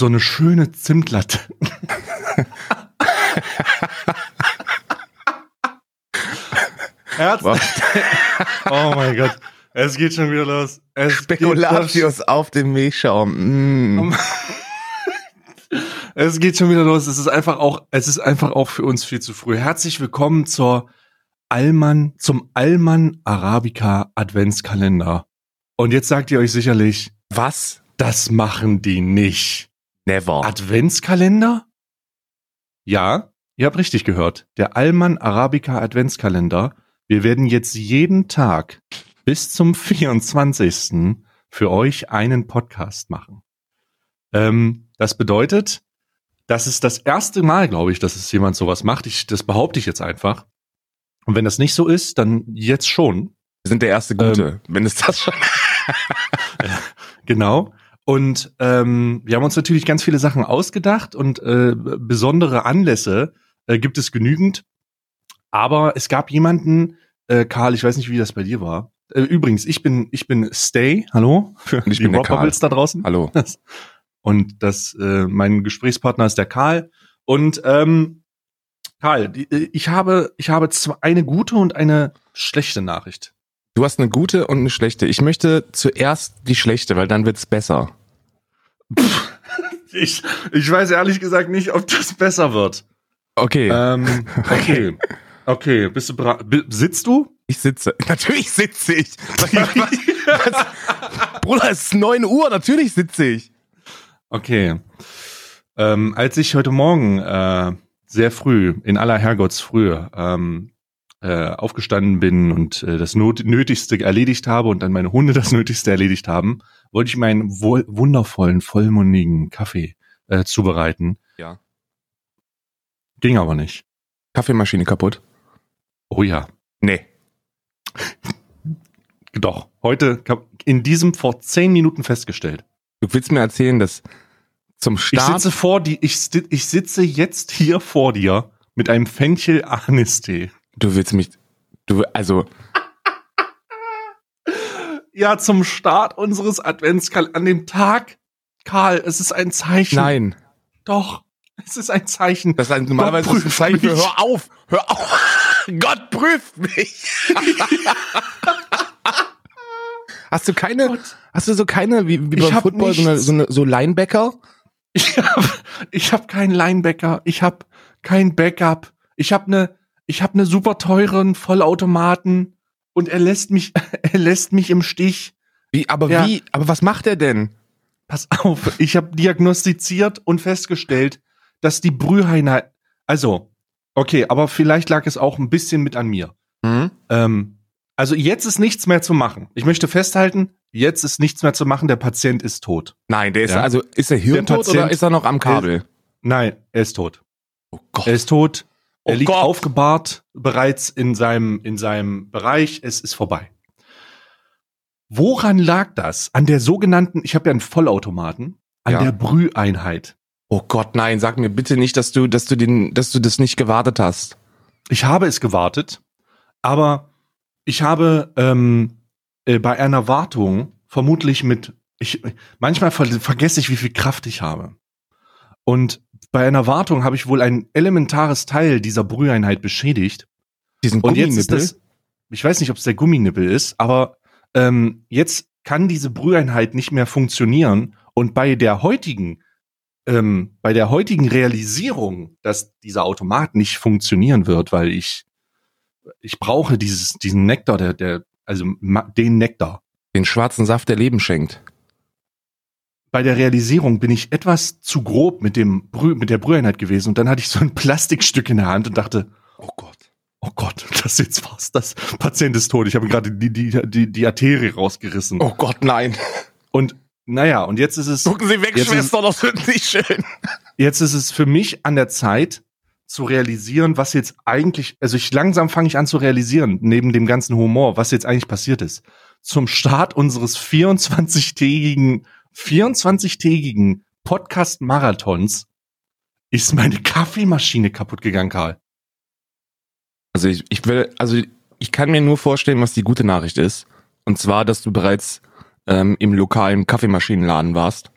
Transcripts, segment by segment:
So eine schöne Zimtlatte. Herz. oh mein Gott. Es geht schon wieder los. Es Spekulatius auf dem Milchschaum. Mm. es geht schon wieder los. Es ist einfach auch, es ist einfach auch für uns viel zu früh. Herzlich willkommen zur Alman, zum Alman Arabica Adventskalender. Und jetzt sagt ihr euch sicherlich, was? Das machen die nicht. Never. Adventskalender? Ja, ihr habt richtig gehört. Der Alman Arabica Adventskalender. Wir werden jetzt jeden Tag bis zum 24. für euch einen Podcast machen. Ähm, das bedeutet, das ist das erste Mal, glaube ich, dass es jemand sowas macht. Ich, das behaupte ich jetzt einfach. Und wenn das nicht so ist, dann jetzt schon. Wir sind der erste Gute, ähm, wenn es das schon. genau. Und ähm, wir haben uns natürlich ganz viele Sachen ausgedacht und äh, besondere Anlässe äh, gibt es genügend. Aber es gab jemanden, äh, Karl, ich weiß nicht, wie das bei dir war. Äh, übrigens, ich bin, ich bin Stay, hallo, für und ich die bin Rock da draußen. Hallo. Und das, äh, mein Gesprächspartner ist der Karl. Und ähm, Karl, die, äh, ich habe, ich habe eine gute und eine schlechte Nachricht. Du hast eine gute und eine schlechte. Ich möchte zuerst die schlechte, weil dann wird's besser. Ich, ich weiß ehrlich gesagt nicht, ob das besser wird. Okay. Ähm, okay. Okay, bist du bereit? Sitzt du? Ich sitze. Natürlich sitze ich. Was, was, was? Bruder, es ist neun Uhr, natürlich sitze ich. Okay. Ähm, als ich heute Morgen äh, sehr früh, in aller Herrgottsfrühe, ähm, äh, aufgestanden bin und äh, das Not Nötigste erledigt habe und dann meine Hunde das Nötigste erledigt haben, wollte ich meinen wundervollen, vollmundigen Kaffee äh, zubereiten. Ja. Ging aber nicht. Kaffeemaschine kaputt? Oh ja. Nee. Doch. Heute in diesem vor zehn Minuten festgestellt. Du willst mir erzählen, dass zum Start. Ich sitze vor die, ich, ich sitze jetzt hier vor dir mit einem Fenchel Anistee. Du willst mich, du, also. Ja, zum Start unseres Adventskalenders, an dem Tag, Karl, es ist ein Zeichen. Nein. Doch, es ist ein Zeichen. Das ist ein, normalerweise ist ein Zeichen für, hör auf, hör auf. Gott prüft mich. hast du keine, Gott. hast du so keine, wie, wie beim Football, so, eine, so, eine, so Linebacker? Ich habe ich hab keinen Linebacker, ich habe kein Backup, ich habe eine ich habe eine super teuren Vollautomaten und er lässt mich, er lässt mich im Stich. Wie, aber ja. wie, aber was macht er denn? Pass auf, ich habe diagnostiziert und festgestellt, dass die Brüheinheit, also, okay, aber vielleicht lag es auch ein bisschen mit an mir. Mhm. Ähm, also jetzt ist nichts mehr zu machen. Ich möchte festhalten, jetzt ist nichts mehr zu machen, der Patient ist tot. Nein, der ist, ja? also, ist er hirntot oder ist er noch am Kabel? Ist, nein, er ist tot. Oh Gott. Er ist tot. Er oh liegt Gott. aufgebahrt bereits in seinem, in seinem Bereich. Es ist vorbei. Woran lag das? An der sogenannten, ich habe ja einen Vollautomaten, an ja. der Brüheinheit. Oh Gott, nein, sag mir bitte nicht, dass du, dass du den, dass du das nicht gewartet hast. Ich habe es gewartet, aber ich habe ähm, äh, bei einer Wartung vermutlich mit, ich, manchmal ver vergesse ich, wie viel Kraft ich habe. Und bei einer Wartung habe ich wohl ein elementares Teil dieser Brüheinheit beschädigt. Diesen Und jetzt ist das, ich weiß nicht, ob es der Gumminippel ist, aber ähm, jetzt kann diese Brüheinheit nicht mehr funktionieren. Und bei der heutigen, ähm, bei der heutigen Realisierung, dass dieser Automat nicht funktionieren wird, weil ich, ich brauche dieses, diesen Nektar, der, der, also den Nektar. Den schwarzen Saft, der Leben schenkt bei der Realisierung bin ich etwas zu grob mit dem Brü mit der Brüheinheit gewesen und dann hatte ich so ein Plastikstück in der Hand und dachte, oh Gott, oh Gott, das ist jetzt was, das Patient ist tot. Ich habe gerade die, die, die, die Arterie rausgerissen. Oh Gott, nein. Und naja, und jetzt ist es. Gucken Sie weg, Schwester, das wird nicht schön. Jetzt ist es für mich an der Zeit zu realisieren, was jetzt eigentlich, also ich langsam fange ich an zu realisieren, neben dem ganzen Humor, was jetzt eigentlich passiert ist. Zum Start unseres 24-tägigen 24-tägigen Podcast-Marathons ist meine Kaffeemaschine kaputt gegangen, Karl. Also ich, ich will, also ich kann mir nur vorstellen, was die gute Nachricht ist. Und zwar, dass du bereits ähm, im lokalen Kaffeemaschinenladen warst.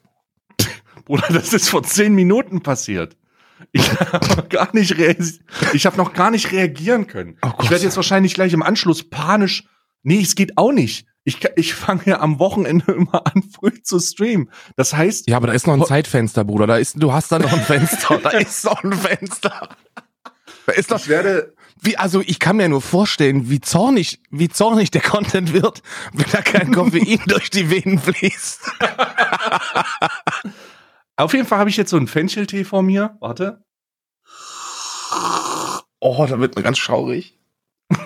Bruder, das ist vor zehn Minuten passiert. Ich habe noch gar nicht, ich noch gar nicht reagieren können. Oh ich werde jetzt wahrscheinlich gleich im Anschluss panisch. Nee, es geht auch nicht. Ich, ich fange ja am Wochenende immer an, früh zu streamen. Das heißt, Ja, aber da ist noch ein Zeitfenster, Bruder. Da ist, du hast da noch ein Fenster. Da ist noch ein Fenster. Da ist noch, ich werde, wie, also ich kann mir nur vorstellen, wie zornig, wie zornig der Content wird, wenn da kein Koffein durch die Venen fließt. auf jeden Fall habe ich jetzt so einen Fencheltee vor mir. Warte. Oh, da wird mir ganz schaurig.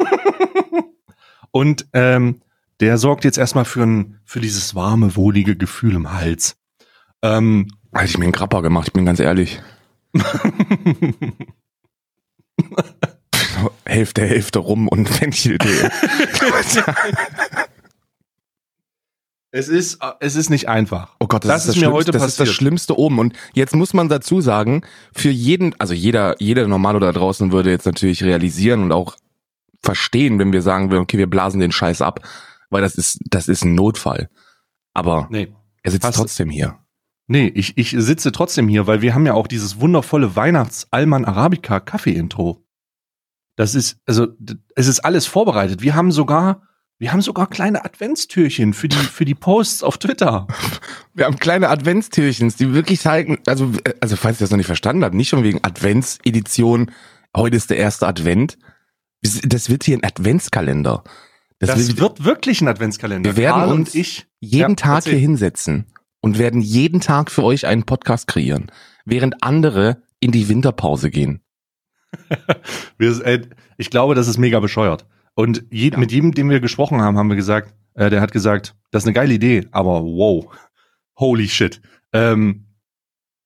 Und ähm, der sorgt jetzt erstmal für, ein, für dieses warme, wohlige Gefühl im Hals. Ähm, Hätte ich mir einen Krapper gemacht, ich bin ganz ehrlich. Hälfte, Hälfte rum und Fencheltee. es, ist, es ist nicht einfach. Oh Gott, Das das, ist mir Schlimmste- heute das ist das passiert. Schlimmste oben. Und jetzt muss man dazu sagen, für jeden, also jeder, jeder Normalo da draußen würde jetzt natürlich realisieren und auch verstehen, wenn wir sagen okay, wir blasen den Scheiß ab, weil das ist, das ist ein Notfall. Aber Nee. er sitzt trotzdem hier. Nee, ich, ich sitze trotzdem hier, weil wir haben ja auch dieses wundervolle Weihnachts-Alman Arabica Kaffee-Intro. Das ist, also, es ist alles vorbereitet. Wir haben sogar, wir haben sogar kleine Adventstürchen für die, für die Posts auf Twitter. Wir haben kleine Adventstürchens, die wirklich zeigen, also, äh, also falls ihr das noch nicht verstanden habt, nicht schon wegen Adventsedition, heute ist der erste Advent. Das- wird hier ein Adventskalender. Das, Das wird wird wirklich ein Adventskalender. Wir werden Karl uns ich jeden Ja, Tag erzähl. hier hinsetzen und werden jeden Tag für euch einen Podcast kreieren, während andere in die Winterpause gehen. Äh, ich glaube, das ist mega bescheuert. Und je, Ja. mit jedem, dem wir gesprochen haben, haben wir gesagt, äh, der hat gesagt, das ist eine geile Idee, aber wow, holy shit. Ähm,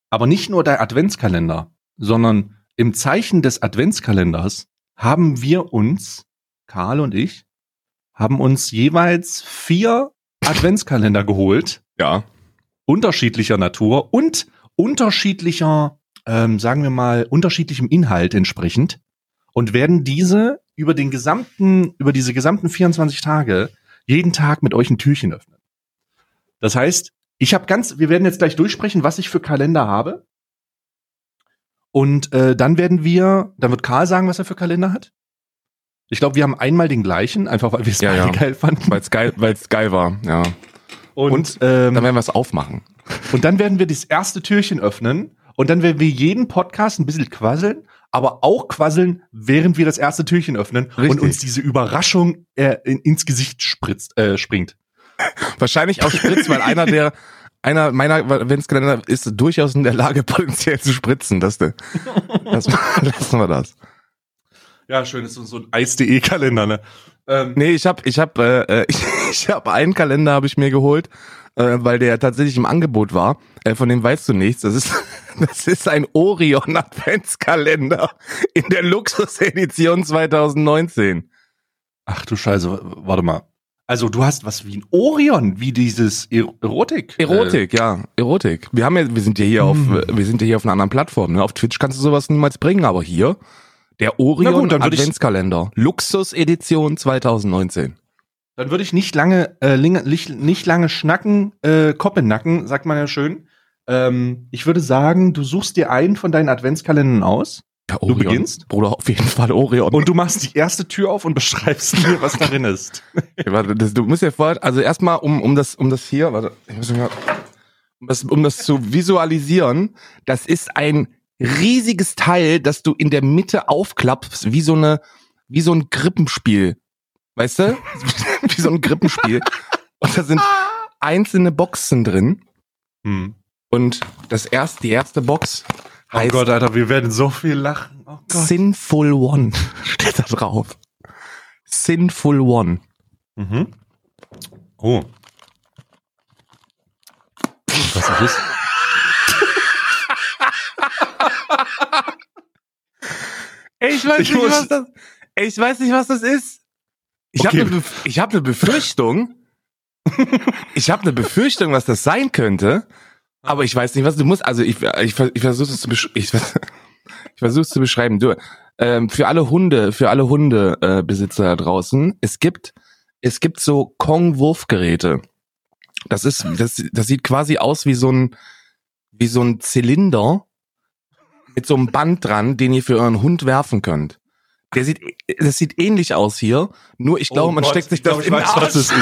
aber nicht nur der Adventskalender, sondern im Zeichen des Adventskalenders haben wir uns, Karl und ich, haben uns jeweils vier Adventskalender geholt, Ja. unterschiedlicher Natur und unterschiedlicher, ähm, sagen wir mal, unterschiedlichem Inhalt entsprechend und werden diese über den gesamten, über diese gesamten 24 Tage jeden Tag mit euch ein Türchen öffnen. Das heißt, ich habe ganz, wir werden jetzt gleich durchsprechen, was ich für Kalender habe. Und äh, dann werden wir, dann wird Karl sagen, was er für Kalender hat. Ich glaube, wir haben einmal den gleichen, einfach weil wir es Ja, ja. geil fanden. Weil es geil, weil's geil war, ja. Und, Und ähm, Dann werden wir es aufmachen. und dann werden wir das erste Türchen öffnen und dann werden wir jeden Podcast ein bisschen quasseln, aber auch quasseln, während wir das erste Türchen öffnen und Richtig. uns diese Überraschung äh, in, ins Gesicht spritzt, äh, springt. Wahrscheinlich auch Spritz, weil einer der, einer meiner Adventskalender ist durchaus in der Lage, potenziell zu spritzen. Das, das, lassen wir das. Ja, schön, ist so ein Eis.de-Kalender, ne? Ähm, Nee, ich habe ich hab, äh, äh, ich, ich hab einen Kalender habe ich mir geholt, äh, weil der tatsächlich im Angebot war. Äh, von dem weißt du nichts. Das ist das ist ein Orion Adventskalender in der Luxusedition 2019. Ach du Scheiße, warte mal. Also du hast was wie ein Orion, wie dieses er Erotik. Erotik, ja, Erotik. Wir haben ja wir sind ja hier auf Hm. äh, wir sind ja hier auf einer anderen Plattform, ne? Auf Twitch kannst du sowas niemals bringen, aber hier der Orion gut, Adventskalender Luxusedition 2019. Dann würde ich nicht lange, äh, nicht, nicht lange schnacken, äh, Koppe nacken, sagt man ja schön. Ähm, ich würde sagen, du suchst dir einen von deinen Adventskalendern aus Ja, Du beginnst? Bruder, auf jeden Fall Orion. und du machst die erste Tür auf und beschreibst mir, was darin ist. Ja, warte, das, du musst ja vorher, also erstmal um, um das, um das hier, warte, ich muss mal, um das, um das zu visualisieren, das ist ein riesiges Teil, das du in der Mitte aufklappst, wie so eine, wie so ein Krippenspiel. Weißt du? wie so ein Krippenspiel. Und da sind einzelne Boxen drin. Hm. Und das erste, die erste Box Oh heißt Gott, Alter, wir werden so viel lachen. Oh. Sinful One. Steht da drauf. Sinful One. Mhm. Oh. Was ist das? Ich weiß Ich nicht, was das, ich weiß nicht, was das ist. Ich Okay. habe eine ich hab ne Befürchtung. ich habe eine Befürchtung, was das sein könnte. Aber ich weiß nicht, was du musst. Also ich, ich, ich versuche es zu besch ich, ich versuche es zu beschreiben. Du, ähm, für alle Hunde, für alle Hundebesitzer äh, da draußen, es gibt, es gibt so Kong-Wurfgeräte. Das ist, das, das sieht quasi aus wie so ein, wie so ein Zylinder mit so einem Band dran, den ihr für euren Hund werfen könnt. Der sieht, das sieht ähnlich aus hier, nur ich glaube, Oh man Gott, steckt sich das in den weiß, was Arsch. es ist.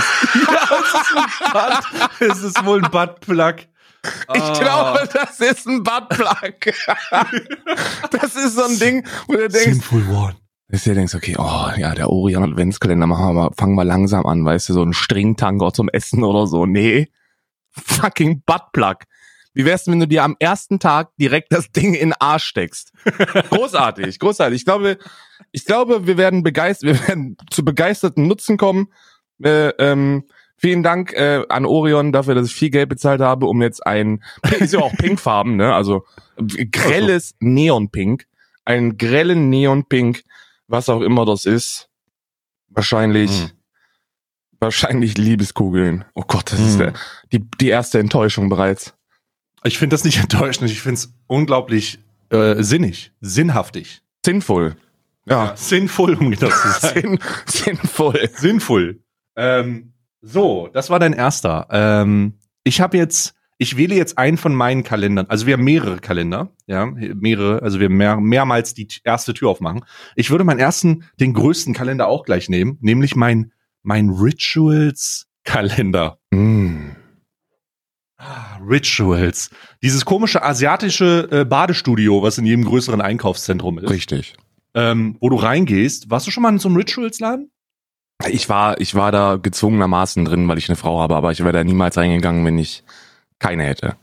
Es ist wohl ein Buttplug. Ich Ah. glaube, das ist ein Buttplug. das ist so ein Ding, wo du denkst, Sinful One. dass du denkst, okay, oh ja, der Orion Adventskalender, machen wir mal, fangen wir langsam an, weißt du, so ein Stringtanker zum Essen oder so. Nee. Fucking Buttplug. Wie wär's denn, wenn du dir am ersten Tag direkt das Ding in den Arsch steckst? großartig, großartig. Ich glaube, ich glaube, wir werden begeistert, wir werden zu begeisterten Nutzen kommen. Äh, ähm, vielen Dank äh, an Orion dafür, dass ich viel Geld bezahlt habe, um jetzt ein, ist ja auch pinkfarben, ne? Also grelles Neonpink, einen grellen Neonpink, was auch immer das ist. Wahrscheinlich, Mhm. wahrscheinlich Liebeskugeln. Oh Gott, das ist Mhm. der, die, die erste Enttäuschung bereits. Ich finde das nicht enttäuschend. Ich finde es unglaublich äh, sinnig, sinnhaftig. Sinnvoll. Ja. Sinnvoll, um genau zu sein. Sinn, sinnvoll. Sinnvoll. Ähm, so, das war dein erster. Ähm, ich habe jetzt, ich wähle jetzt einen von meinen Kalendern. Also wir haben mehrere Kalender, ja, mehrere, also wir mehr, mehrmals die erste Tür aufmachen. Ich würde meinen ersten, den größten Kalender auch gleich nehmen, nämlich mein, mein Rituals-Kalender. Mm. Ah, Rituals. Dieses komische asiatische äh, Badestudio, was in jedem größeren Einkaufszentrum ist. Richtig. Ähm, wo du reingehst. Warst du schon mal in so einem Rituals-Laden? Ich war, ich war da gezwungenermaßen drin, weil ich eine Frau habe, aber ich wäre da niemals reingegangen, wenn ich keine hätte.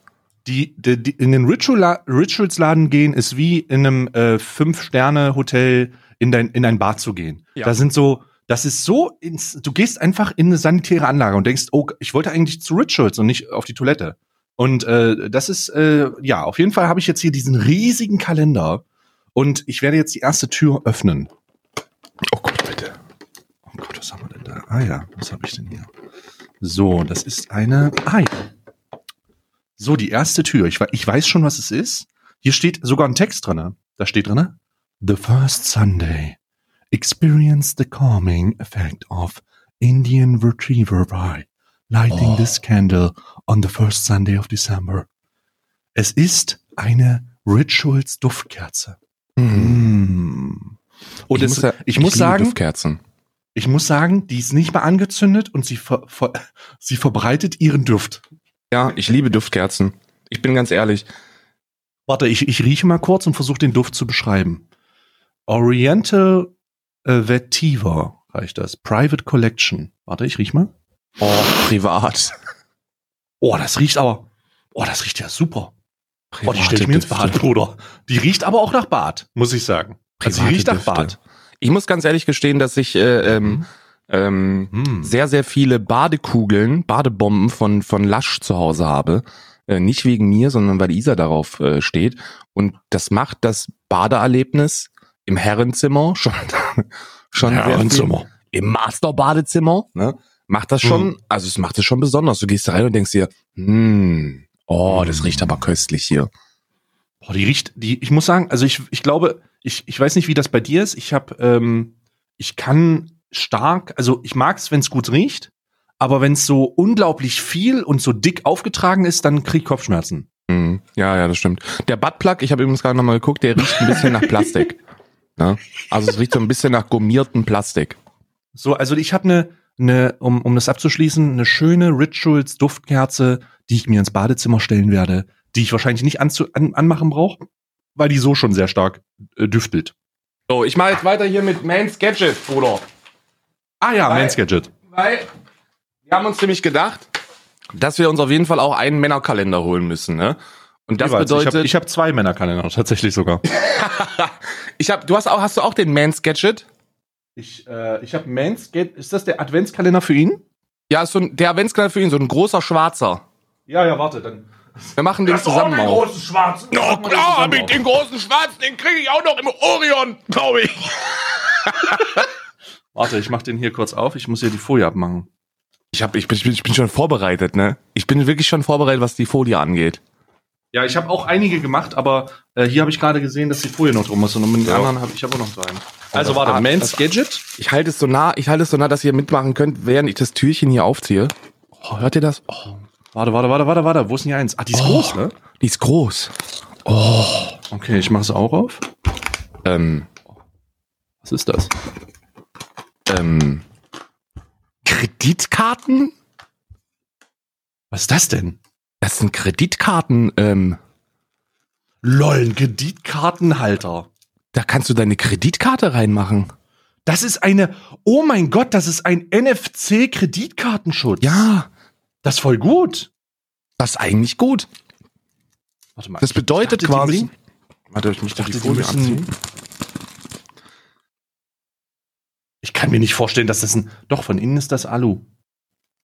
Die, die, die in den Ritual Rituals-Laden gehen, ist wie in einem äh, Fünf-Sterne-Hotel in dein, in ein Bad zu gehen. Ja. Da sind so, das ist so, ins, du gehst einfach in eine sanitäre Anlage und denkst, oh, ich wollte eigentlich zu Rituals und nicht auf die Toilette. Und äh, das ist, äh, ja, auf jeden Fall habe ich jetzt hier diesen riesigen Kalender und ich werde jetzt die erste Tür öffnen. Oh Gott, Gott, was haben wir denn da? Ah ja, was habe ich denn hier? So, das ist eine. Ah ja. So, die erste Tür. Ich, ich weiß schon, was es ist. Hier steht sogar ein Text drin. Da steht drin: The first Sunday. Experience the calming effect of Indian Retriever by lighting Oh. this candle on the first Sunday of December. Es ist eine Rituals Duftkerze. Mm. Und es, ja- ich muss liebe sagen, Duftkerzen. Ich muss sagen, die ist nicht mal angezündet und sie, ver, ver, sie verbreitet ihren Duft. Ja, ich liebe Duftkerzen. Ich bin ganz ehrlich. Warte, ich, ich rieche mal kurz und versuche den Duft zu beschreiben. Oriental äh, Vetiver reicht das. Private Collection. Warte, ich riech mal. Oh, privat. Oh, das riecht aber. Oh, das riecht ja super. Oh, die stelle ich Private mir ins. Bad, Bruder. Die riecht aber auch nach Bad, muss ich sagen. Also die Private riecht nach Düfte. Bad. Ich muss ganz ehrlich gestehen, dass ich äh, ähm, ähm, Hm. sehr, sehr viele Badekugeln, Badebomben von, von Lush zu Hause habe. Äh, nicht wegen mir, sondern weil Isa darauf äh, steht. Und das macht das Badeerlebnis im Herrenzimmer schon, schon sehr viel- Herrenzimmer. im Masterbadezimmer, ne, macht das schon, Mhm. also es macht es schon besonders. Du gehst da rein und denkst dir, hm, oh, das Mhm. riecht aber köstlich hier. Boah, die riecht, die, ich muss sagen, also ich, ich glaube, ich, ich weiß nicht, wie das bei dir ist. Ich habe, ähm, ich kann stark, also ich mag es, wenn es gut riecht, aber wenn es so unglaublich viel und so dick aufgetragen ist, dann krieg ich Kopfschmerzen. Mhm. Ja, ja, das stimmt. Der Buttplug, ich habe übrigens gerade nochmal geguckt, der riecht ein bisschen nach Plastik. Ne? Also es riecht so ein bisschen nach gummiertem Plastik. So, also ich habe eine, ne, um, um das abzuschließen, eine schöne Rituals Duftkerze, die ich mir ins Badezimmer stellen werde, die ich wahrscheinlich nicht anzu, an, anmachen brauche, weil die so schon sehr stark äh, düftelt. So, ich mache jetzt weiter hier mit Man's Gadget, Bruder. Ah ja, Weil- Man's Gadget. Weil wir haben uns nämlich gedacht, dass wir uns auf jeden Fall auch einen Männerkalender holen müssen, ne? Und das Jeweils. bedeutet, ich habe hab zwei Männerkalender, tatsächlich sogar. ich habe, du hast auch, hast du auch den Man's Gadget? Ich, äh, ich habe Mans Gadget. Ist das der Adventskalender für ihn? Ja, ist so ein, der Adventskalender für ihn, so ein großer schwarzer. Ja, ja, warte, dann. Wir machen den zusammen auf. schwarzen. Oh klar, hab ich den großen schwarzen, den kriege ich auch noch im Orion, glaube ich. Warte, ich mach den hier kurz auf. Ich muss hier die Folie abmachen. Ich, hab, ich, bin, ich bin- ich bin schon vorbereitet, ne? Ich bin wirklich schon vorbereitet, was die Folie angeht. Ja, ich habe auch einige gemacht, aber äh, hier habe ich gerade gesehen, dass die Folie noch drum ist und mit den Ja. anderen habe ich aber noch so einen. Also das- warte, ah, Mans Gadget. Ich halte es so nah, ich halte es so nah, dass ihr mitmachen könnt, während ich das Türchen hier aufziehe. Oh, hört ihr das? Oh. Warte, warte, warte, warte, warte. Wo ist denn die eins? Ah, die ist Oh. groß, ne? Die ist groß. Okay, ich mache es auch auf. Ähm, Was ist das? ähm, Kreditkarten? Was ist das denn? Das sind Kreditkarten, ähm, LOL, ein Kreditkartenhalter. da kannst du deine Kreditkarte reinmachen. Das ist eine, oh mein Gott, das ist ein NFC-Kreditkartenschutz. Ja, Das ist voll gut. das ist eigentlich gut. Warte mal. Das bedeutet Ich dachte, quasi. müssen- Warte, ich dachte, die müssen- Ich kann mir nicht vorstellen, dass das ein, doch, von innen ist das Alu.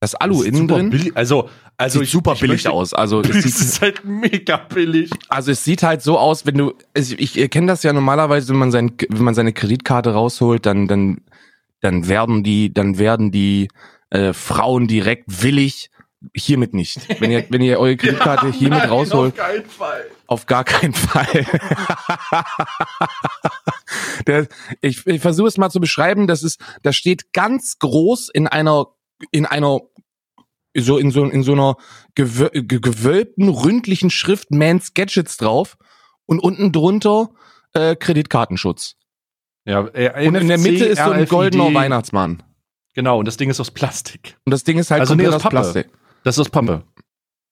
Das Alu Das ist innen drin. Billig, also, also sieht super billig möchte- aus. Also es, Das sieht, ist halt mega billig. also es sieht halt so aus, wenn du, also ich ich kenne das ja normalerweise, wenn man sein, wenn man seine Kreditkarte rausholt, dann dann dann werden die, dann werden die äh, Frauen direkt willig. Hiermit nicht. Wenn ihr, wenn ihr eure Kreditkarte hiermit nein, rausholt, Auf keinen Fall. Auf gar keinen Fall. Der, ich ich versuche es mal zu beschreiben. Das ist, das steht ganz groß in einer, in einer, so in so in so einer gewö ge- gewölbten ründlichen Schrift Man's Gadgets drauf und unten drunter äh, Kreditkartenschutz. Ja, äh, Und in der NFC, Mitte ist so ein goldener Weihnachtsmann. Genau, und das Ding ist aus Plastik. Und das Ding ist halt Also nee, aus Pappe. Plastik. Das ist Pappe.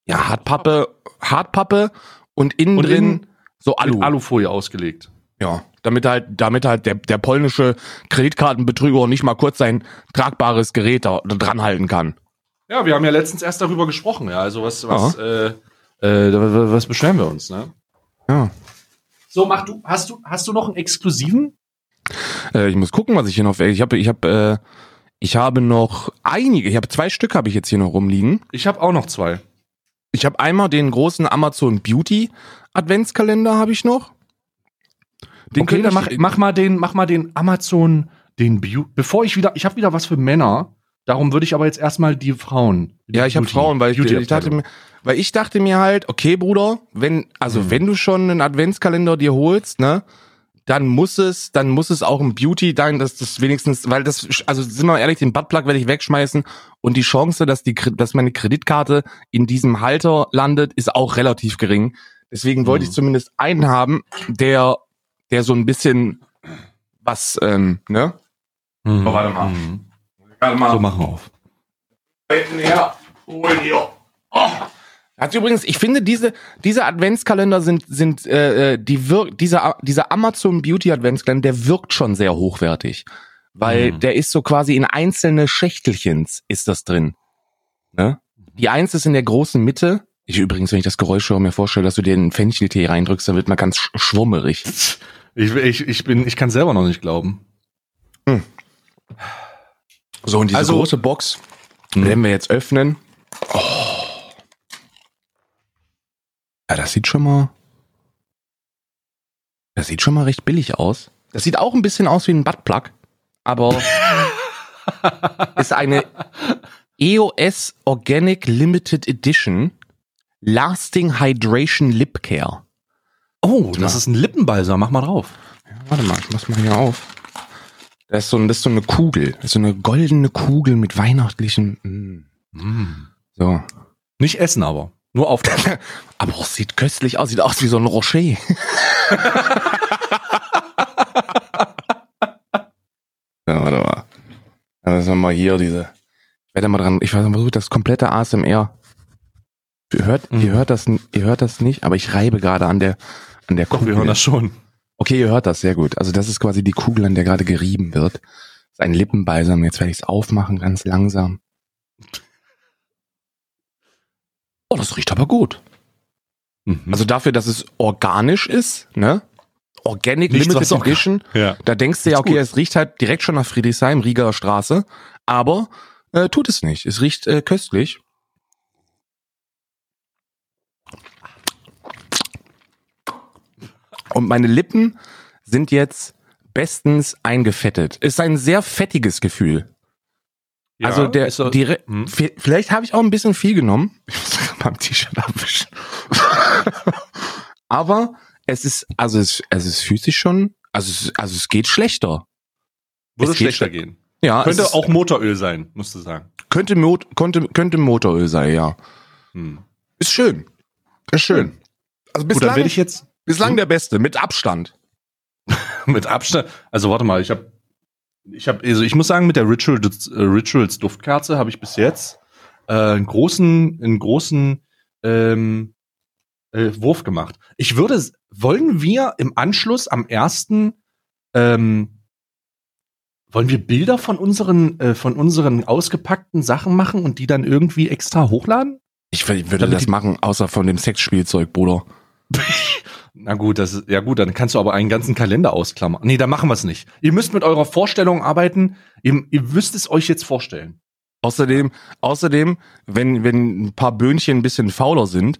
Ja, Hartpappe, Hartpappe und innen Und drin so Alu. Alufolie ausgelegt. Ja, damit halt, damit halt der, der polnische Kreditkartenbetrüger nicht mal kurz sein tragbares Gerät da dran halten kann. Ja, wir haben ja letztens erst darüber gesprochen, ja. Also was, was, äh, äh, was was beschweren wir uns, ne? Ja. So, mach du, hast du, hast du noch einen exklusiven? Äh, ich muss gucken, was ich hier noch. Ich habe, ich habe, äh, ich habe noch einige. Ich habe zwei Stück habe ich jetzt hier noch rumliegen. Ich habe auch noch zwei. Ich habe einmal den großen Amazon Beauty Adventskalender habe ich noch. Den okay, dann mach, mach mal den, mach mal den Amazon, den Beau Bevor ich wieder, ich habe wieder was für Männer. Darum würde ich aber jetzt erstmal die Frauen. die ja, ich habe Beauty- Frauen, weil ich, ich dachte mir, weil ich dachte mir halt, okay, Bruder, wenn also Mhm. wenn du schon einen Adventskalender dir holst, ne, dann muss es, dann muss es auch ein Beauty sein, dass das wenigstens, weil das, also sind wir mal ehrlich, den Buttplug werde ich wegschmeißen und die Chance, dass die, dass meine Kreditkarte in diesem Halter landet, ist auch relativ gering. Deswegen wollte Mhm. ich zumindest einen haben, der, der so ein bisschen was, ähm, ne? Mhm. Oh, warte mal. Mhm. Warte mal. So, machen wir auf. her. Hol hier. Oh. Hat übrigens, ich finde diese diese Adventskalender sind sind äh, äh, die wirk dieser dieser Amazon Beauty Adventskalender, der wirkt schon sehr hochwertig, weil Mhm. der ist so quasi in einzelne Schächtelchens ist das drin. Ne? Die eins ist in der großen Mitte. Ich übrigens, wenn ich das Geräusch höre, mir vorstelle, dass du dir einen Fencheltee reindrückst, dann wird man ganz sch schwummerig. Ich, ich, ich bin, ich kann selber noch nicht glauben. So und diese Also- große Box Mhm. werden wir jetzt öffnen. Oh. Ja, das sieht schon mal. Das sieht schon mal recht billig aus. Das sieht auch ein bisschen aus wie ein Buttplug, aber ist eine EOS Organic Limited Edition Lasting Hydration Lip Care. Oh, Ja. das ist ein Lippenbalsam. Mach mal drauf. Warte mal, ich mach's mal hier auf. Das ist so, das ist so eine Kugel. Das ist so eine goldene Kugel mit weihnachtlichen. Mm. Mm. So. Nicht essen, aber. Nur auf. Aber es sieht köstlich aus, sieht aus wie so ein Rocher. ja, warte mal. Dann müssen wir mal hier diese. Ich werde mal dran, ich versuche das komplette ASMR. Ihr hört, Mhm. ihr hört das, ihr hört das nicht, aber ich reibe gerade an der, an der Doch, Kugel. wir hören das schon. Okay, ihr hört das sehr gut. Also das ist quasi die Kugel, an der gerade gerieben wird. Das ist ein Lippenbalsam. Jetzt werde ich es aufmachen, ganz langsam. Oh, das riecht aber gut. Mhm. Also dafür, dass es organisch ist, ne? Organic Nichts, Limited Edition. ja. Da denkst du ja, okay, es riecht halt direkt schon nach Friedrichshain, Rieger Straße. Aber äh, tut es nicht. Es riecht äh, köstlich. Und meine Lippen sind jetzt bestens eingefettet. Ist ein sehr fettiges Gefühl. Ja, also der, ist so- die, Re- Hm. vi- vielleicht habe ich auch ein bisschen viel genommen. Ich muss beim T-Shirt abwischen. Aber es ist, also es, es fühlt sich schon, also es, also es geht schlechter. Würde es geht schlechter schle- gehen. Ja, Könnte es ist, auch Motoröl sein, musst du sagen. könnte, Mot, könnte, könnte Motoröl sein, ja. Hm. Ist schön. Ist schön. Also Gut, dann bislang, werde ich jetzt bislang der Beste, mit Abstand. mit Abstand. Also warte mal, ich habe, ich habe, also ich muss sagen, mit der Rituals, äh, Rituals Duftkerze habe ich bis jetzt äh, einen großen, einen großen ähm, äh, Wurf gemacht. Ich würde, wollen wir im Anschluss am ersten, ähm, wollen wir Bilder von unseren, äh, von unseren ausgepackten Sachen machen und die dann irgendwie extra hochladen? Ich würde Damit das machen, außer von dem Sexspielzeug, Bruder. Na gut, das ist, ja gut, dann kannst du aber einen ganzen Kalender ausklammern. Nee, da machen wir es nicht. Ihr müsst mit eurer Vorstellung arbeiten. Ihr, ihr müsst es euch jetzt vorstellen. Außerdem, außerdem, wenn, wenn ein paar Böhnchen ein bisschen fauler sind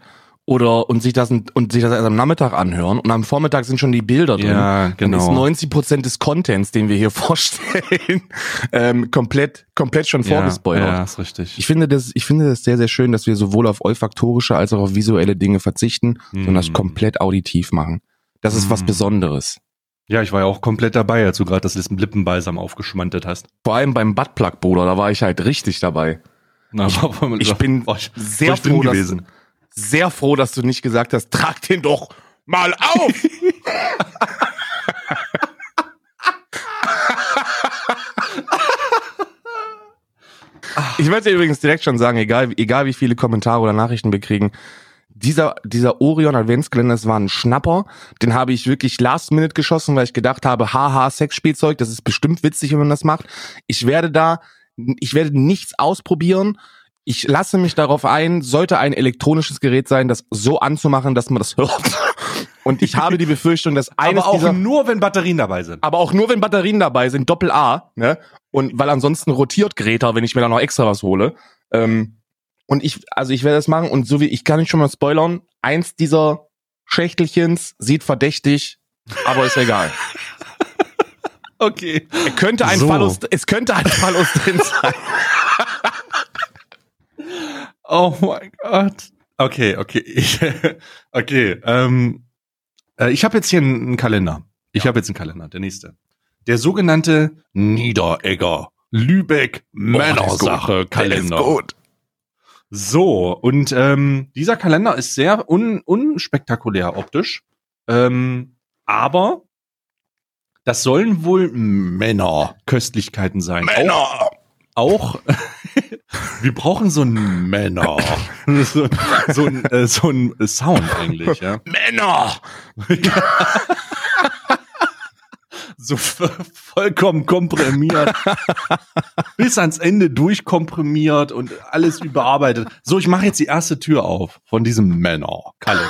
oder und sich das und sich das erst am Nachmittag anhören und am Vormittag sind schon die Bilder drin, Ja, dann ist genau. 90 Prozent des Contents, den wir hier vorstellen, ähm, komplett, komplett schon vorgespoilert. Ja, ja, ist richtig. Ich finde das, ich finde das sehr, sehr schön, dass wir sowohl auf olfaktorische als auch auf visuelle Dinge verzichten, sondern das Mm. komplett auditiv machen. Das ist was Mm. Besonderes. Ja, ich war ja auch komplett dabei, als du gerade das Lippenbalsam aufgeschmantet hast. Vor allem beim Buttplug, Bruder, da war ich halt richtig dabei. Na, Ich bin ich, sehr ich drin froh, dass, gewesen. Sehr froh, dass du nicht gesagt hast, trag den doch mal auf! ich möchte übrigens direkt schon sagen, egal, egal wie viele Kommentare oder Nachrichten wir kriegen, dieser, dieser Orion Adventskalender, das war ein Schnapper. Den habe ich wirklich last minute geschossen, weil ich gedacht habe, haha, Sexspielzeug, das ist bestimmt witzig, wenn man das macht. Ich werde da, ich werde nichts ausprobieren. Ich lasse mich darauf ein, sollte ein elektronisches Gerät sein, das so anzumachen, dass man das hört. Und ich habe die Befürchtung, dass eines Aber auch dieser, nur, wenn Batterien dabei sind. aber auch nur wenn Batterien dabei sind, Doppel A, ne? Und weil ansonsten rotiert Greta, wenn ich mir da noch extra was hole. Ähm, und ich, also ich werde das machen und so wie ich kann nicht schon mal spoilern, eins dieser Schächtelchens sieht verdächtig, aber ist egal. Okay. Es könnte ein So. Phallus, es könnte ein Phallus drin sein. Oh mein Gott. Okay, okay. Ich, okay. Ähm, äh, ich habe jetzt hier einen, einen Kalender. Ich habe jetzt einen Kalender. Der nächste. Der sogenannte Niederegger Lübeck Männersache Kalender. Ist gut. So, und ähm, dieser Kalender ist sehr un unspektakulär optisch. Ähm, aber das sollen wohl Männerköstlichkeiten sein. Auch, auch wir brauchen so einen Männer. so, so, ein, äh, so ein Sound eigentlich, ja. Männer! So vollkommen komprimiert. bis ans Ende durchkomprimiert und alles überarbeitet. So, ich mache jetzt die erste Tür auf von diesem Männer. Kalle.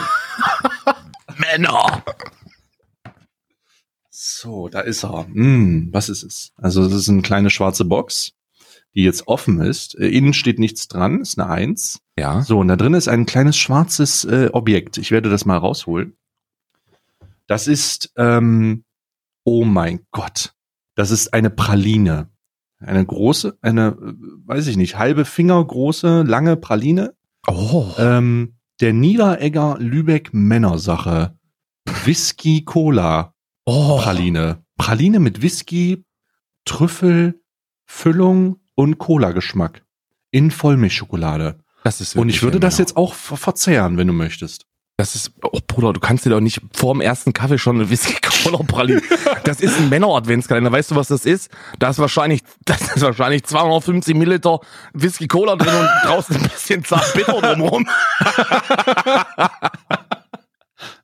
Männer! So, da ist er. Hm, was ist es? Also, das ist eine kleine schwarze Box, die jetzt offen ist. Äh, innen steht nichts dran, ist eine Eins. Ja. So, und da drin ist ein kleines schwarzes äh, Objekt. Ich werde das mal rausholen. Das ist, ähm, oh mein Gott, das ist eine Praline. Eine große, eine, äh, weiß ich nicht, halbe Finger große, lange Praline. Oh. Ähm, der Niederegger Lübeck Männersache. Whisky Cola oh. Praline. Praline mit Whisky, Trüffel, Füllung und Cola-Geschmack. In Vollmilchschokolade. Das ist Und ich würde das Männer. jetzt auch ver verzehren, wenn du möchtest. Das ist, oh Bruder, du kannst dir doch nicht vorm ersten Kaffee schon eine Whisky Cola Praline. Das ist ein Männer Adventskalender. Weißt du, was das ist? Da ist wahrscheinlich, das ist wahrscheinlich 250 Milliliter Whisky Cola drin und draußen ein bisschen Zartbitter drumherum.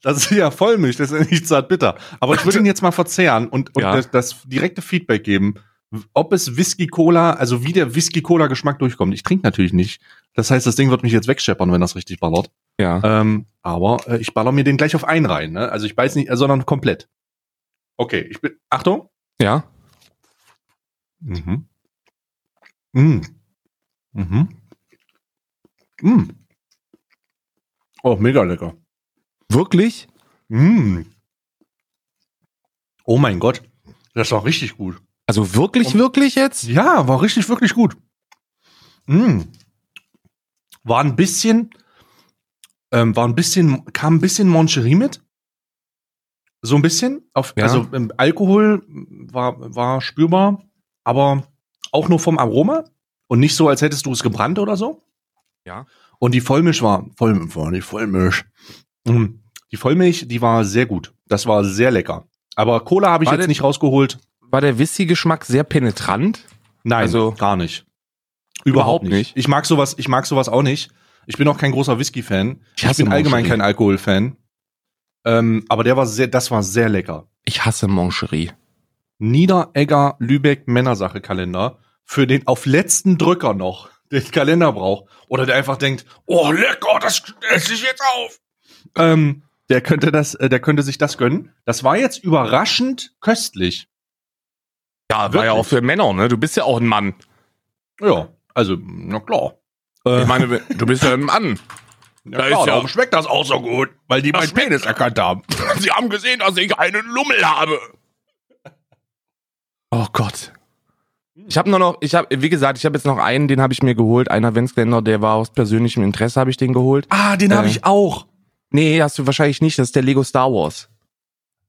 Das ist ja Vollmilch, das ist ja nicht zart bitter. Aber ich würde ihn jetzt mal verzehren und, und Ja. das, das direkte Feedback geben, ob es Whisky Cola, also wie der Whisky Cola Geschmack durchkommt. Ich trinke natürlich nicht. Das heißt, das Ding wird mich jetzt wegscheppern, wenn das richtig ballert. Ja. Ähm, aber äh, ich baller mir den gleich auf einen rein. Ne? Also ich weiß nicht, äh, sondern komplett. Okay, ich bin. Achtung. Ja. Mhm. Mhm. Mhm. Mhm. Oh, mega lecker. Wirklich? Mm. Oh mein Gott, das war richtig gut. Also wirklich, Und- wirklich jetzt? Ja, war richtig, wirklich gut. Mm. War ein bisschen, ähm, war ein bisschen, kam ein bisschen Moncherie mit. So ein bisschen. Auf, Ja. Also ähm, Alkohol war, war spürbar, aber auch nur vom Aroma und nicht so, als hättest du es gebrannt oder so. Ja. Und die Vollmilch war, Voll, war die Vollmilch. Mm, Die Vollmilch, die war sehr gut. Das war sehr lecker. Aber Cola habe ich War jetzt nicht rausgeholt. War der Whisky-Geschmack sehr penetrant? Nein, Also- gar nicht. Überhaupt Überhaupt nicht. nicht. Ich mag sowas, ich mag sowas auch nicht. Ich bin auch kein großer Whisky-Fan. Ich Ich, bin allgemein kein Alkohol-Fan. Ähm, aber der war sehr, das war sehr lecker. Ich hasse Moncherie. Niederegger Lübeck Männersache Kalender für den auf letzten Drücker noch den Kalender braucht oder der einfach denkt, oh lecker, das esse ich jetzt auf. Ähm, der könnte das, äh, der könnte sich das gönnen. Das war jetzt überraschend köstlich. Ja, war Wirklich? ja auch für Männer, ne? Du bist ja auch ein Mann. Ja, also na klar. Äh, Ich meine, du bist ja ein Mann. ja, da klar, ist ja- darum schmeckt das auch so gut, weil die meinen Penis erkannt haben. Sie haben gesehen, dass ich einen Lummel habe. Oh Gott. Ich habe nur noch, ich habe, wie gesagt, ich habe jetzt noch einen, den habe ich mir geholt, einen Adventskalender, der war aus persönlichem Interesse, habe ich den geholt. Ah, den habe Äh. ich auch. Nee, hast du wahrscheinlich nicht, das ist der Lego Star Wars.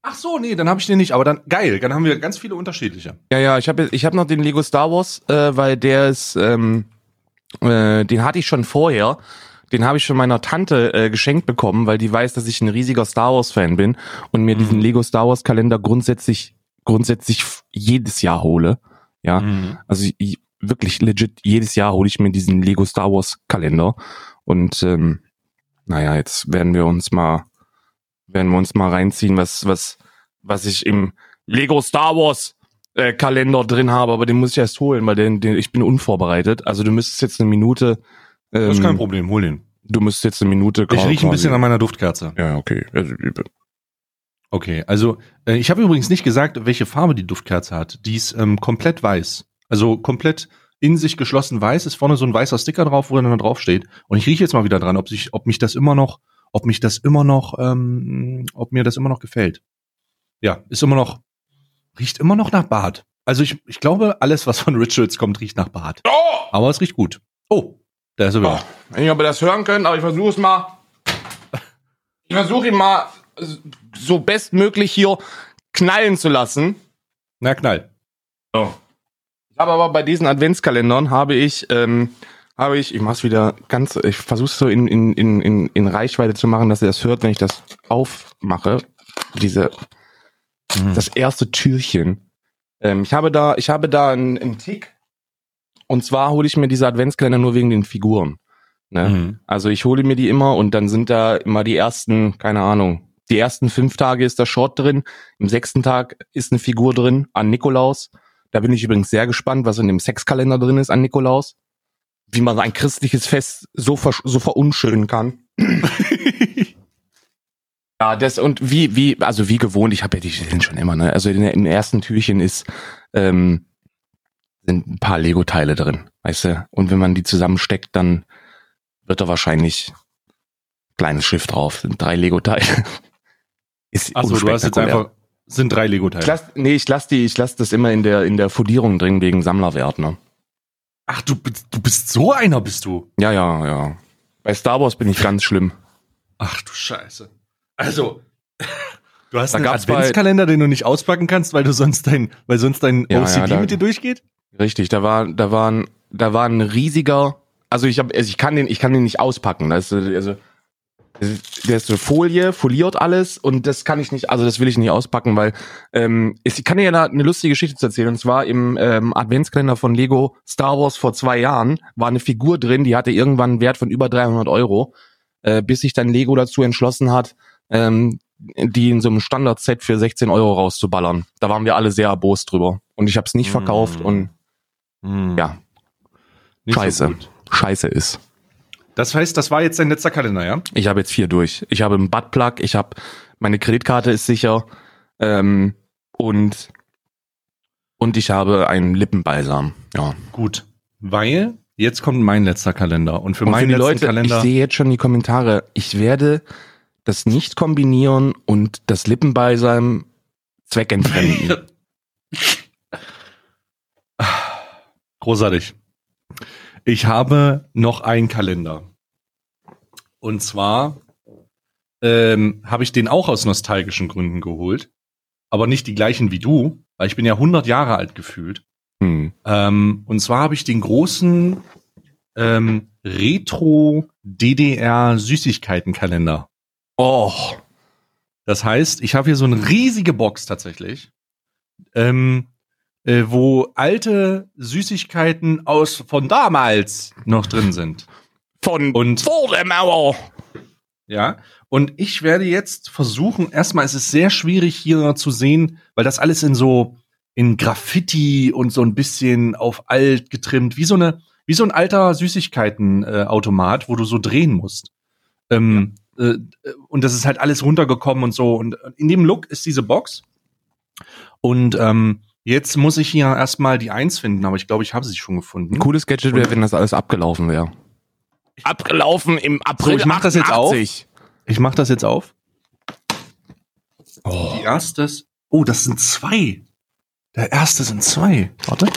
Ach so, nee, dann habe ich den nicht. Aber dann geil, dann haben wir ganz viele unterschiedliche. Ja, ja, ich habe ich hab noch den Lego Star Wars, äh, weil der ist, ähm, äh, den hatte ich schon vorher. Den habe ich von meiner Tante äh, geschenkt bekommen, weil die weiß, dass ich ein riesiger Star Wars Fan bin und mir Mhm. diesen Lego Star Wars Kalender grundsätzlich grundsätzlich jedes Jahr hole. Ja, Mhm. also ich, wirklich legit jedes Jahr hole ich mir diesen Lego Star Wars Kalender und ähm, naja, jetzt werden wir uns mal werden wir uns mal reinziehen, was was was ich im Lego Star Wars äh, Kalender drin habe, aber den muss ich erst holen, weil den, den ich bin unvorbereitet. Also du müsstest jetzt eine Minute ähm, Das ist kein Problem, hol den. Du müsstest jetzt eine Minute Ich rieche ein bisschen an meiner Duftkerze. Ja, okay. Also, Okay, also äh, ich habe übrigens nicht gesagt, welche Farbe die Duftkerze hat. Die ist ähm, komplett weiß. Also komplett in sich geschlossen weiß, ist vorne so ein weißer Sticker drauf, wo dann da drauf steht. Und ich rieche jetzt mal wieder dran, ob sich, ob mich das immer noch, ob mich das immer noch, ähm, ob mir das immer noch gefällt. Ja, ist immer noch, riecht immer noch nach Bad. Also ich, ich glaube, alles, was von Rituals kommt, riecht nach Bad. Oh! Aber es riecht gut. Oh, da ist er wieder. Wenn ihr aber das hören könnt, aber ich versuche es mal. Ich versuche ihn mal so bestmöglich hier knallen zu lassen. Na, knall. Ich habe aber bei diesen Adventskalendern habe ich, ähm, habe ich, ich mach's wieder ganz, ich versuche es so in, in, in, in, in Reichweite zu machen, dass ihr das hört, wenn ich das aufmache. Diese, Mhm. das erste Türchen. Ähm, ich habe da, ich habe da einen, einen Tick. Und zwar hole ich mir diese Adventskalender nur wegen den Figuren. Ne? Mhm. Also ich hole mir die immer und dann sind da immer die ersten, keine Ahnung, die ersten fünf Tage ist da Short drin, im sechsten Tag ist eine Figur drin an Nikolaus. Da bin ich übrigens sehr gespannt, was in dem Sexkalender drin ist an Nikolaus. Wie man ein christliches Fest so, versch- so verunschönen kann. Ja, das und wie, wie, also wie gewohnt, ich habe ja die sind schon immer, ne? Also in, im ersten Türchen ist, ähm, sind ein paar Lego-Teile drin, weißt du? Und wenn man die zusammensteckt, dann wird da wahrscheinlich kleines Schiff drauf, sind drei Lego-Teile. Ist Achso, du hast jetzt einfach, sind drei Lego-Teile. Nee, ich lass die, ich lass das immer in der in der Fundierung drin wegen Sammlerwert, ne? Ach, du, bist- du bist so einer, bist du. Ja, ja, ja. Bei Star Wars bin ich ganz schlimm. Ach du Scheiße. Also, du hast Da einen gab's bei- Adventskalender, den du nicht auspacken kannst, weil du sonst dein, weil sonst dein Ja, OCD ja, da- mit dir durchgeht? Richtig, da war, da war ein, da war ein riesiger, also ich habe, also ich kann den, ich kann den nicht auspacken. Das also, der ist so Folie, foliert alles und das kann ich nicht, also das will ich nicht auspacken, weil ähm, ich kann dir ja da eine lustige Geschichte zu erzählen. Und zwar im ähm, Adventskalender von Lego Star Wars vor zwei Jahren war eine Figur drin, die hatte irgendwann einen Wert von über 300 Euro, äh, bis sich dann Lego dazu entschlossen hat, ähm, die in so einem Standard-Set für 16 Euro rauszuballern. Da waren wir alle sehr erbost drüber. Und ich habe es nicht verkauft Mm. und Hm. Ja. Nicht so Scheiße. gut. scheiße ist. Das heißt, das war jetzt dein letzter Kalender, ja? Ich habe jetzt vier durch. Ich habe einen Buttplug, ich habe meine Kreditkarte ist sicher ähm, und und ich habe einen Lippenbalsam. Ja. Gut. Weil jetzt kommt mein letzter Kalender. Und für Und für meinen die letzten Leute, Kalender. ich sehe jetzt schon die Kommentare. Ich werde das nicht kombinieren und das Lippenbalsam zweckentfremden. Großartig. Ich habe noch einen Kalender. Und zwar ähm, habe ich den auch aus nostalgischen Gründen geholt. Aber nicht die gleichen wie du, weil ich bin ja 100 Jahre alt gefühlt. hm. Ähm, und zwar habe ich den großen ähm, Retro DDR Süßigkeitenkalender. Oh. Das heißt, ich habe hier so eine riesige Box tatsächlich, ähm, äh, wo alte Süßigkeiten aus von damals noch drin sind. Von Und- vor der Mauer. Ja, und ich werde jetzt versuchen, erstmal ist es sehr schwierig hier zu sehen, weil das alles in so in Graffiti und so ein bisschen auf alt getrimmt, wie so eine wie so ein alter Süßigkeiten-Automat, äh, wo du so drehen musst. Ähm, äh, und das ist halt alles runtergekommen und so. Und in dem Look ist diese Box. Und ähm, jetzt muss ich hier erstmal die Eins finden, aber ich glaube, ich habe sie schon gefunden. Ein cooles Gadget wäre, wenn das alles abgelaufen wäre. Abgelaufen im April So, ich mach das jetzt auf. 88. Ich mach das jetzt auf. Die erste. Oh, das sind zwei. Der erste sind zwei. Warte.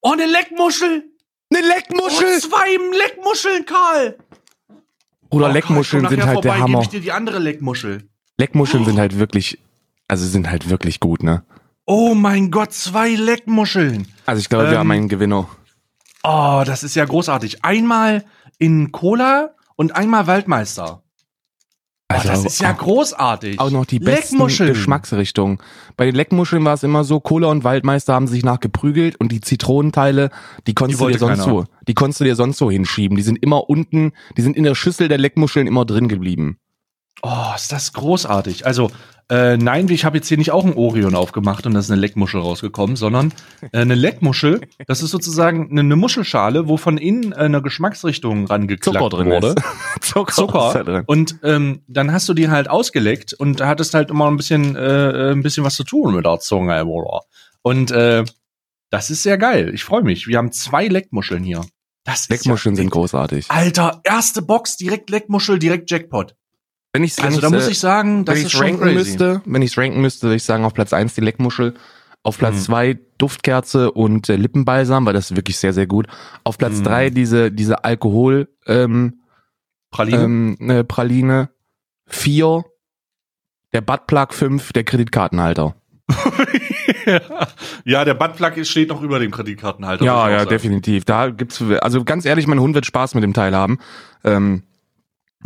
Oh, eine Leckmuschel! Eine Leckmuschel! Oh, zwei Leckmuscheln, Karl! Oder Oh, Leckmuscheln Karl, sind halt der vorbei, Hammer. Geb ich dir die andere Leckmuschel. Leckmuscheln sind halt wirklich, also sind halt wirklich gut, ne? Oh mein Gott, zwei Leckmuscheln. Also ich glaube, wir Ähm, haben einen Gewinner. Oh, das ist ja großartig. Einmal in Cola und einmal Waldmeister. Oh, Also das ist ja auch- großartig. Auch noch die besten. Geschmacksrichtungen. Bei den Leckmuscheln war es immer so, Cola und Waldmeister haben sich nachgeprügelt und die Zitronenteile, die konntest Die du dir sonst keiner. so, die konntest du dir sonst so hinschieben. Die sind immer unten, die sind in der Schüssel der Leckmuscheln immer drin geblieben. Oh, ist das großartig. Also, äh, nein, ich habe jetzt hier nicht auch ein Orion aufgemacht und da ist eine Leckmuschel rausgekommen, sondern äh, eine Leckmuschel, das ist sozusagen eine, eine Muschelschale, wo von innen äh, eine Geschmacksrichtung rangeklackt Zucker drin wurde. ist. Zucker, Zucker. da drin. Und ähm, dann hast du die halt ausgeleckt und da hattest halt immer ein bisschen, äh, ein bisschen was zu tun mit der Zunge, oder? Und äh, das ist sehr geil. Ich freue mich. Wir haben zwei Leckmuscheln hier. Das ist Leckmuscheln ja, sind großartig. Alter, erste Box, direkt Leckmuschel, direkt Jackpot. Wenn ich's, wenn Also da muss äh, ich sagen, das wenn ist ich schon ranken crazy. müsste, wenn ich ranken müsste, würde ich sagen, auf Platz eins die Leckmuschel, auf Platz Mhm. zwei Duftkerze und äh, Lippenbalsam, weil das ist wirklich sehr, sehr gut. Auf Platz Mhm. drei diese, diese Alkohol, ähm, Praline. ähm, ne, Praline. Vier, der Buttplug, fünf, der Kreditkartenhalter. ja, der Buttplug steht noch über dem Kreditkartenhalter. ja, ja, sagen. definitiv. Da gibt's, also ganz ehrlich, mein Hund wird Spaß mit dem Teil haben. Ähm, äh,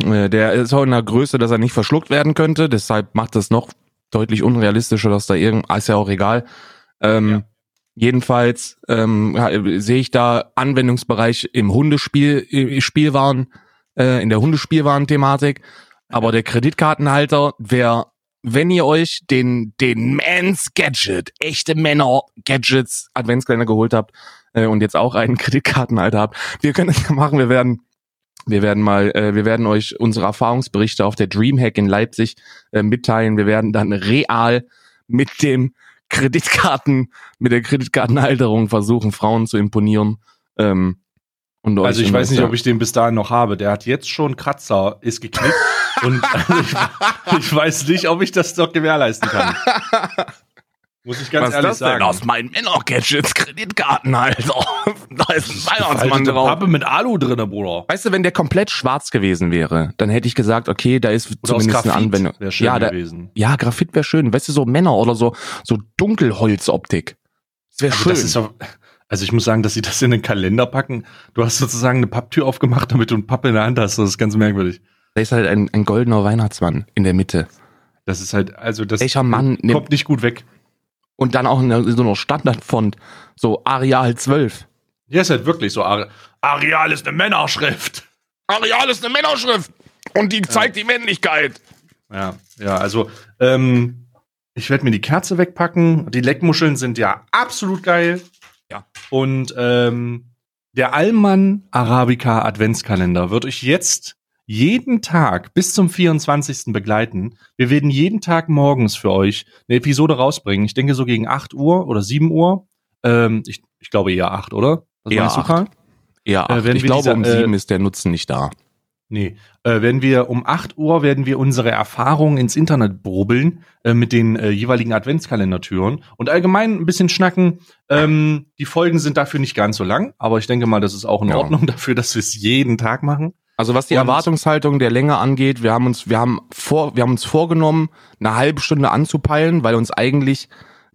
der ist auch in der Größe, dass er nicht verschluckt werden könnte, deshalb macht das noch deutlich unrealistischer, dass da irgend, ist ja auch egal. Ähm, Ja. Jedenfalls ähm, sehe ich da Anwendungsbereich im Hundespiel, äh, Spielwaren, äh, in der Hundespielwaren-Thematik. Aber der Kreditkartenhalter, wer, wenn ihr euch den, den Mans Gadget, echte Männer Gadgets Adventskalender geholt habt äh, und jetzt auch einen Kreditkartenhalter habt, wir können das ja machen, wir werden wir werden mal, äh, wir werden euch unsere Erfahrungsberichte auf der Dreamhack in Leipzig äh, mitteilen. Wir werden dann real mit dem Kreditkarten, mit der Kreditkartenhalterung versuchen, Frauen zu imponieren. Ähm, und Also ich weiß nicht, ob ich den bis dahin noch habe. Der hat jetzt schon Kratzer, ist geknickt. und also ich, ich weiß nicht, ob ich das doch gewährleisten kann. Muss ich ganz Was ehrlich das denn sagen. aus meinen Männer-Gadgets? Kreditkartenhalter. da ist ein Weihnachtsmann drauf. Pappe mit Alu drinne, Bruder. Weißt du, wenn der komplett schwarz gewesen wäre, dann hätte ich gesagt, okay, da ist Oder zumindest eine Anwendung. wäre schön ja, da, gewesen. ja, Graphit wäre schön. Weißt du, so Männer oder so, so Dunkelholzoptik. Das wäre Also, schön. das ist doch, also ich muss sagen, dass sie das in den Kalender packen. Du hast sozusagen eine Papptür aufgemacht, damit du eine Pappe in der Hand hast. Das ist ganz merkwürdig. da ist halt ein, ein goldener Weihnachtsmann in der Mitte. Das ist halt, also das Welcher Mann nimmt- kommt nicht gut weg. Und dann auch in so einer Standardfont, so Areal 12. Ja, ist halt wirklich so. Are- Areal ist eine Männerschrift. Areal ist eine Männerschrift. Und die zeigt die Männlichkeit. Ja, ja, also ähm, ich werde mir die Kerze wegpacken. Die Leckmuscheln sind ja absolut geil. Ja. Und ähm, der Allmann Arabica Adventskalender wird euch jetzt jeden Tag bis zum 24. begleiten. Wir werden jeden Tag morgens für euch eine Episode rausbringen. Ich denke so gegen 8 Uhr oder 7 Uhr. Ähm, ich, ich glaube eher 8, oder? Was Eher meinst du, 8. Karl? Ja, Äh, werden ich glaube, dieser, um äh, sieben ist der Nutzen nicht da. Nee, äh, werden wir um 8 Uhr werden wir unsere Erfahrungen ins Internet brubbeln äh, mit den äh, jeweiligen Adventskalendertüren und allgemein ein bisschen schnacken. Ähm, die Folgen sind dafür nicht ganz so lang, aber ich denke mal, das ist auch in Ja. Ordnung dafür, dass wir es jeden Tag machen. Also was die Erwartungshaltung der Länge angeht, wir haben uns, wir haben vor, wir haben uns vorgenommen, eine halbe Stunde anzupeilen, weil uns eigentlich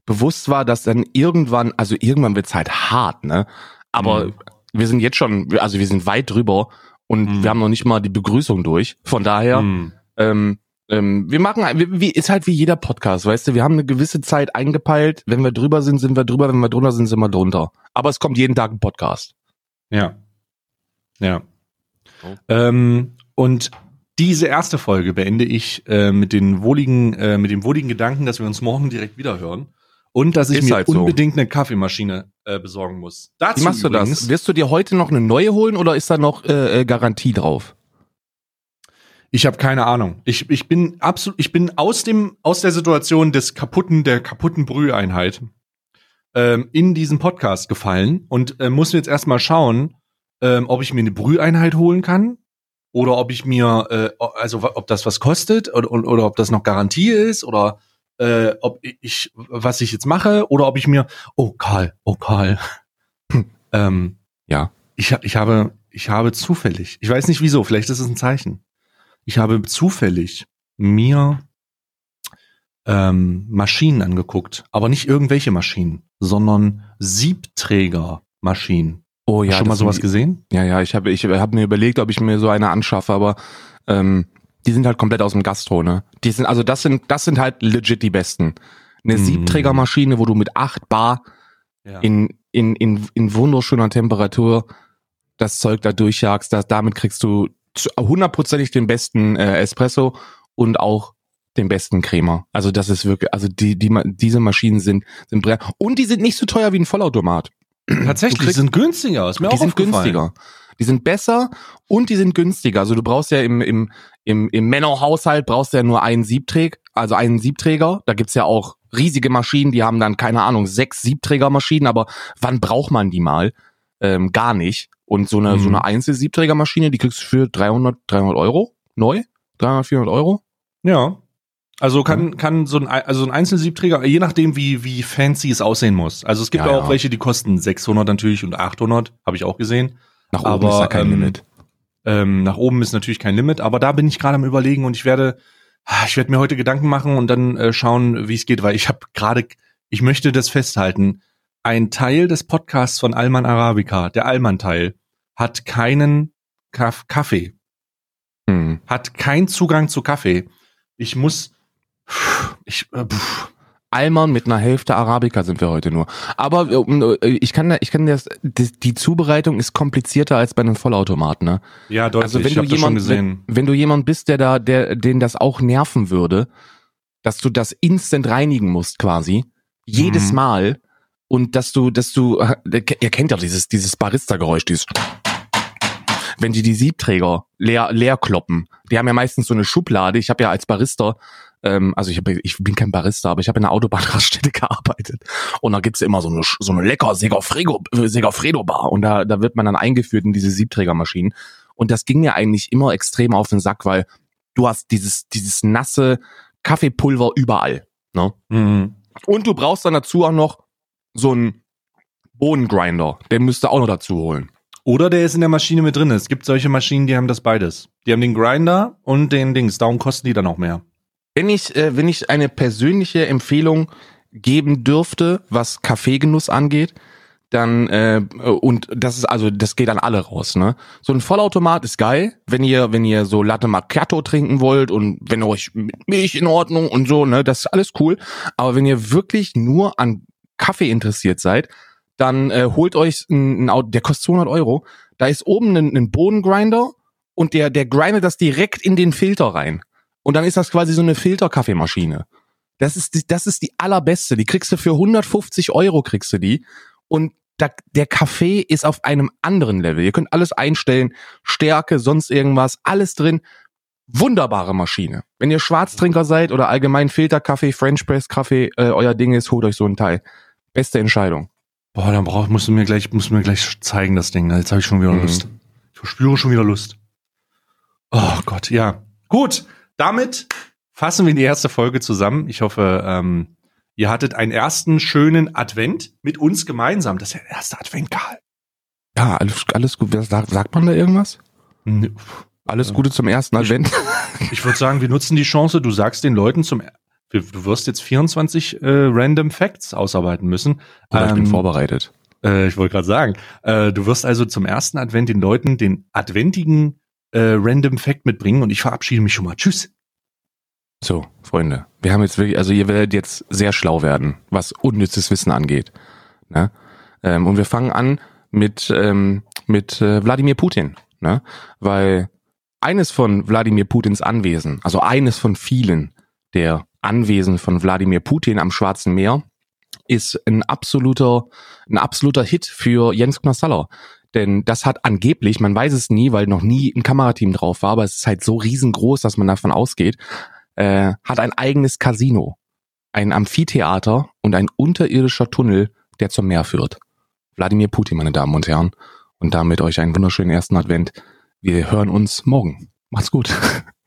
bewusst war, dass dann irgendwann, also irgendwann wird's halt hart, ne? Aber Mhm. wir sind jetzt schon, also wir sind weit drüber und Mhm. wir haben noch nicht mal die Begrüßung durch. Von daher, Hm. ähm, ähm, wir machen, wie, wie, ist halt wie jeder Podcast, weißt du, wir haben eine gewisse Zeit eingepeilt. Wenn wir drüber sind, sind wir drüber, wenn wir drunter sind, sind wir drunter. Aber es kommt jeden Tag ein Podcast. Ja. Ja. Oh. Ähm, und diese erste Folge beende ich äh, mit den wohligen, äh, mit dem wohligen Gedanken, dass wir uns morgen direkt wieder hören. Und dass ich Ist mir halt so. unbedingt eine Kaffeemaschine äh, besorgen muss. Dazu Wie machst du übrigens, das? Wirst du dir heute noch eine neue holen oder ist da noch äh, äh, Garantie drauf? Ich habe keine Ahnung. Ich, ich bin absolut, ich bin aus dem aus der Situation des kaputten der kaputten Brüheinheit ähm, in diesen Podcast gefallen und äh, muss jetzt erstmal schauen, ähm, ob ich mir eine Brüheinheit holen kann oder ob ich mir äh, also ob das was kostet oder, oder, oder ob das noch Garantie ist oder äh, ob ich was ich jetzt mache oder ob ich mir oh Karl oh Karl ähm, Ja. ich ich habe ich habe zufällig ich weiß nicht wieso vielleicht ist es ein Zeichen ich habe zufällig mir ähm, Maschinen angeguckt, aber nicht irgendwelche Maschinen, sondern Siebträgermaschinen. Oh Hast du schon mal sowas sind- gesehen? Ja, ja, ich habe ich hab mir überlegt, ob ich mir so eine anschaffe, aber ähm, die sind halt komplett aus dem Gastro, ne? Die sind, also das sind, das sind halt legit die besten. Eine Mm. Siebträgermaschine, wo du mit 8 Bar Ja. in, in, in, in wunderschöner Temperatur das Zeug da durchjagst, das, damit kriegst du hundertprozentig den besten äh, Espresso und auch den besten Cremer. Also das ist wirklich, also die, die, diese Maschinen sind, sind und die sind nicht so teuer wie ein Vollautomat. Tatsächlich, kriegst- die sind günstiger. Ist mir die auch sind günstiger. Die sind besser und die sind günstiger. Also du brauchst ja im, im, im, im Männerhaushalt brauchst du ja nur einen Siebträger, also einen Siebträger. Da gibt's ja auch riesige Maschinen, die haben dann, keine Ahnung, sechs Siebträgermaschinen, aber wann braucht man die mal? Ähm, gar nicht. Und so eine, Mhm. so eine Einzelsiebträgermaschine, die kriegst du für 300, 300 Euro neu? 300, 400 Euro? Ja. Also kann, kann so ein, Ei- also ein Einzelsiebträger, je nachdem wie, wie fancy es aussehen muss. Also es gibt Ja, auch ja. welche, die kosten 600 natürlich und 800, habe ich auch gesehen. Nach oben Aber, ist da kein ähm, Limit. Ähm, nach oben ist natürlich kein Limit, aber da bin ich gerade am überlegen und ich werde, ah, ich werde mir heute Gedanken machen und dann äh, schauen, wie es geht, weil ich habe gerade, ich möchte das festhalten. Ein Teil des Podcasts von Alman Arabica, der Alman-Teil, hat keinen Kaff Kaffee, Hm. hat keinen Zugang zu Kaffee. Ich muss, ich, äh, pff, Alman mit einer Hälfte Arabica sind wir heute nur. Aber äh, ich kann, ich kann das, die, die Zubereitung ist komplizierter als bei einem Vollautomat, ne? ja deutlich. Also wenn du jemand, gesehen. wenn, wenn du jemand bist, der da, der, den das auch nerven würde, dass du das instant reinigen musst quasi, jedes Mhm. Mal und dass du, dass du, äh, ihr kennt ja dieses, dieses Barista-Geräusch, dieses, wenn die die Siebträger leer, leer kloppen. Die haben ja meistens so eine Schublade. Ich habe ja als Barista, ähm, also ich, hab, ich bin kein Barista, aber ich habe in einer Autobahnraststätte gearbeitet. Und da gibt's immer so eine, so eine lecker Segafredo, Segafredo Bar. Und da, da wird man dann eingeführt in diese Siebträgermaschinen. Und das ging mir eigentlich immer extrem auf den Sack, weil du hast dieses, dieses nasse Kaffeepulver überall. Ne? Mhm. Und du brauchst dann dazu auch noch so einen Bohnengrinder. Den müsst ihr auch noch dazu holen. Oder der ist in der Maschine mit drin. Es gibt solche Maschinen, die haben das beides. Die haben den Grinder und den Dings. Darum kosten die dann auch mehr. Wenn ich, äh, wenn ich eine persönliche Empfehlung geben dürfte, was Kaffeegenuss angeht, dann äh, und das ist also das geht an alle raus, ne? So ein Vollautomat ist geil, wenn ihr wenn ihr so Latte Macchiato trinken wollt und wenn euch mit Milch in Ordnung und so, ne, das ist alles cool, aber wenn ihr wirklich nur an Kaffee interessiert seid, dann äh, holt euch ein, ein Auto, der kostet 200 Euro, da ist oben ein, ein Bodengrinder und der der grindet das direkt in den Filter rein. Und dann ist das quasi so eine Filterkaffeemaschine. Das ist die, das ist die allerbeste. Die kriegst du für 150 Euro kriegst du die. Und da, der Kaffee ist auf einem anderen Level. Ihr könnt alles einstellen, Stärke, sonst irgendwas, alles drin. Wunderbare Maschine. Wenn ihr Schwarztrinker seid oder allgemein Filterkaffee, French Press Kaffee, äh, euer Ding ist, holt euch so ein Teil. Beste Entscheidung. Boah, dann brauch, musst du mir gleich, musst du mir gleich zeigen, das Ding. Jetzt habe ich schon wieder Mhm. Lust. Ich verspüre schon wieder Lust. Oh Gott, ja. Gut, damit fassen wir die erste Folge zusammen. Ich hoffe, ähm, ihr hattet einen ersten schönen Advent mit uns gemeinsam. Das ist ja der erste Advent, Karl. Ja, alles, alles gut. Sagt, sagt man da irgendwas? Nee, Alles Gute zum ersten Advent. Ich würde sagen, wir nutzen die Chance. Du sagst den Leuten zum Du wirst jetzt 24 äh, Random Facts ausarbeiten müssen. Aber ich bin vorbereitet. Äh, ich wollte gerade sagen, äh, du wirst also zum ersten Advent den Leuten den adventigen äh, Random Fact mitbringen und ich verabschiede mich schon mal. Tschüss. So, Freunde, wir haben jetzt wirklich, also ihr werdet jetzt sehr schlau werden, was unnützes Wissen angeht. Ne? Ähm, und wir fangen an mit, ähm, mit äh, Wladimir Putin, ne? weil eines von Wladimir Putins Anwesen, also eines von vielen der Anwesen von Wladimir Putin am Schwarzen Meer, ist ein absoluter, ein absoluter Hit für Jens Knossaller. Denn das hat angeblich, man weiß es nie, weil noch nie ein Kamerateam drauf war, aber es ist halt so riesengroß, dass man davon ausgeht, äh, hat ein eigenes Casino, ein Amphitheater und ein unterirdischer Tunnel, der zum Meer führt. Wladimir Putin, meine Damen und Herren. Und damit euch einen wunderschönen ersten Advent. Wir hören uns morgen. Macht's gut.